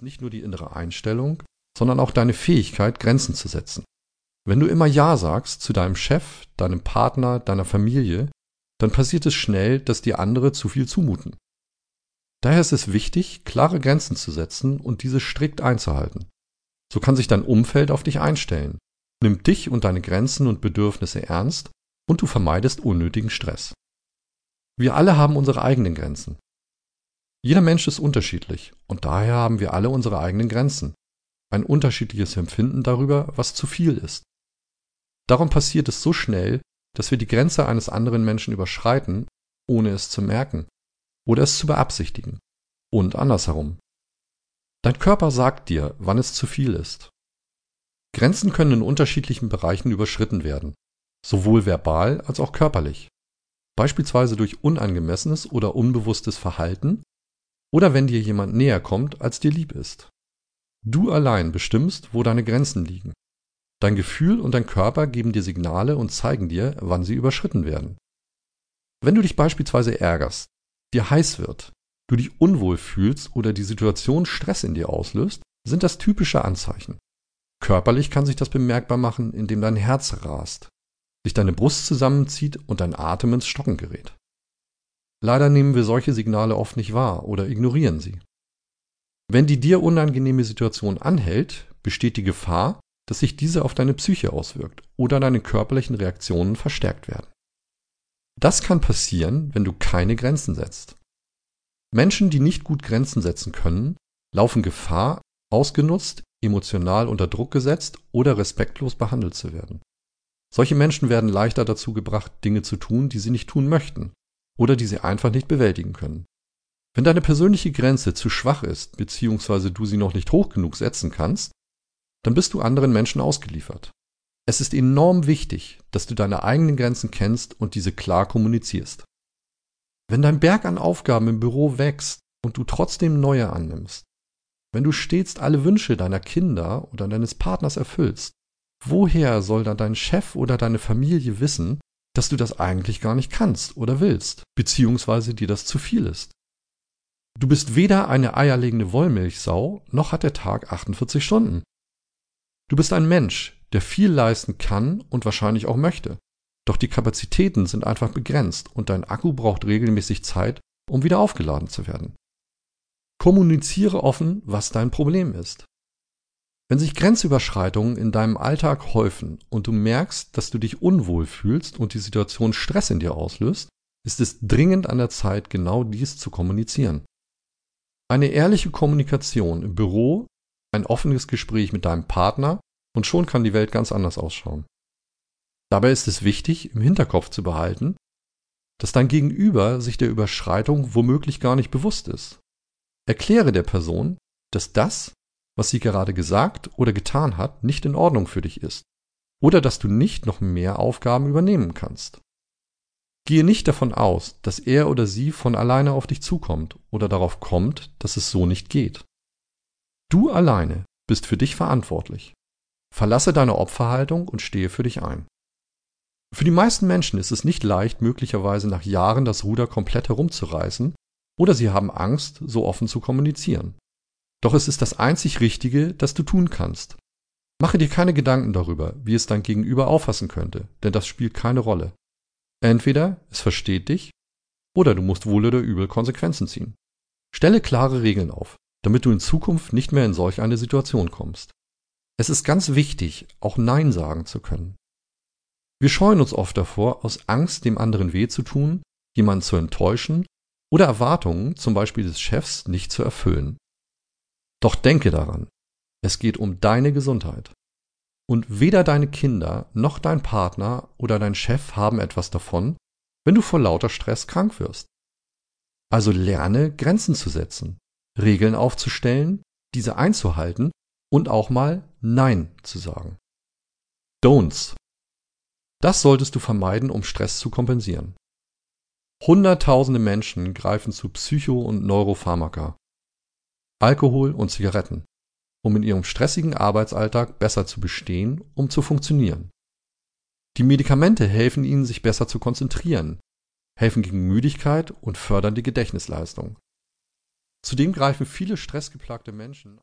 ist nicht nur die innere Einstellung, sondern auch deine Fähigkeit, Grenzen zu setzen. Wenn du immer Ja sagst zu deinem Chef, deinem Partner, deiner Familie, dann passiert es schnell, dass dir andere zu viel zumuten. Daher ist es wichtig, klare Grenzen zu setzen und diese strikt einzuhalten. So kann sich dein Umfeld auf dich einstellen, nimmt dich und deine Grenzen und Bedürfnisse ernst und du vermeidest unnötigen Stress. Wir alle haben unsere eigenen Grenzen. Jeder Mensch ist unterschiedlich und daher haben wir alle unsere eigenen Grenzen. Ein unterschiedliches Empfinden darüber, was zu viel ist. Darum passiert es so schnell, dass wir die Grenze eines anderen Menschen überschreiten, ohne es zu merken oder es zu beabsichtigen. Und andersherum. Dein Körper sagt dir, wann es zu viel ist. Grenzen können in unterschiedlichen Bereichen überschritten werden, sowohl verbal als auch körperlich. Beispielsweise durch unangemessenes oder unbewusstes Verhalten oder wenn dir jemand näher kommt, als dir lieb ist. Du allein bestimmst, wo deine Grenzen liegen. Dein Gefühl und dein Körper geben dir Signale und zeigen dir, wann sie überschritten werden. Wenn du dich beispielsweise ärgerst, dir heiß wird, du dich unwohl fühlst oder die Situation Stress in dir auslöst, sind das typische Anzeichen. Körperlich kann sich das bemerkbar machen, indem dein Herz rast, sich deine Brust zusammenzieht und dein Atem ins Stocken gerät. Leider nehmen wir solche Signale oft nicht wahr oder ignorieren sie. Wenn die dir unangenehme Situation anhält, besteht die Gefahr, dass sich diese auf deine Psyche auswirkt oder deine körperlichen Reaktionen verstärkt werden. Das kann passieren, wenn du keine Grenzen setzt. Menschen, die nicht gut Grenzen setzen können, laufen Gefahr, ausgenutzt, emotional unter Druck gesetzt oder respektlos behandelt zu werden. Solche Menschen werden leichter dazu gebracht, Dinge zu tun, die sie nicht tun möchten oder die sie einfach nicht bewältigen können. Wenn deine persönliche Grenze zu schwach ist, bzw. du sie noch nicht hoch genug setzen kannst, dann bist du anderen Menschen ausgeliefert. Es ist enorm wichtig, dass du deine eigenen Grenzen kennst und diese klar kommunizierst. Wenn dein Berg an Aufgaben im Büro wächst und du trotzdem neue annimmst, wenn du stets alle Wünsche deiner Kinder oder deines Partners erfüllst, woher soll dann dein Chef oder deine Familie wissen, dass du das eigentlich gar nicht kannst oder willst, beziehungsweise dir das zu viel ist? Du bist weder eine eierlegende Wollmilchsau, noch hat der Tag 48 Stunden. Du bist ein Mensch, der viel leisten kann und wahrscheinlich auch möchte. Doch die Kapazitäten sind einfach begrenzt und dein Akku braucht regelmäßig Zeit, um wieder aufgeladen zu werden. Kommuniziere offen, was dein Problem ist. Wenn sich Grenzüberschreitungen in deinem Alltag häufen und du merkst, dass du dich unwohl fühlst und die Situation Stress in dir auslöst, ist es dringend an der Zeit, genau dies zu kommunizieren. Eine ehrliche Kommunikation im Büro ein offenes Gespräch mit deinem Partner und schon kann die Welt ganz anders ausschauen. Dabei ist es wichtig, im Hinterkopf zu behalten, dass dein Gegenüber sich der Überschreitung womöglich gar nicht bewusst ist. Erkläre der Person, dass das, was sie gerade gesagt oder getan hat, nicht in Ordnung für dich ist oder dass du nicht noch mehr Aufgaben übernehmen kannst. Gehe nicht davon aus, dass er oder sie von alleine auf dich zukommt oder darauf kommt, dass es so nicht geht. Du alleine bist für dich verantwortlich. Verlasse deine Opferhaltung und stehe für dich ein. Für die meisten Menschen ist es nicht leicht, möglicherweise nach Jahren das Ruder komplett herumzureißen, oder sie haben Angst, so offen zu kommunizieren. Doch es ist das einzig Richtige, das du tun kannst. Mache dir keine Gedanken darüber, wie es dein Gegenüber auffassen könnte, denn das spielt keine Rolle. Entweder es versteht dich, oder du musst wohl oder übel Konsequenzen ziehen. Stelle klare Regeln auf, damit du in Zukunft nicht mehr in solch eine Situation kommst. Es ist ganz wichtig, auch Nein sagen zu können. Wir scheuen uns oft davor, aus Angst, dem anderen weh zu tun, jemanden zu enttäuschen oder Erwartungen, zum Beispiel des Chefs, nicht zu erfüllen. Doch denke daran, es geht um deine Gesundheit. Und weder deine Kinder noch dein Partner oder dein Chef haben etwas davon, wenn du vor lauter Stress krank wirst. Also lerne Grenzen zu setzen Regeln aufzustellen, diese einzuhalten und auch mal Nein zu sagen. Don'ts. Das solltest du vermeiden, um Stress zu kompensieren. Hunderttausende Menschen greifen zu Psycho- und Neuropharmaka, Alkohol und Zigaretten, um in ihrem stressigen Arbeitsalltag besser zu bestehen, um zu funktionieren. Die Medikamente helfen ihnen, sich besser zu konzentrieren, helfen gegen Müdigkeit und fördern die Gedächtnisleistung. Zudem greifen viele stressgeplagte Menschen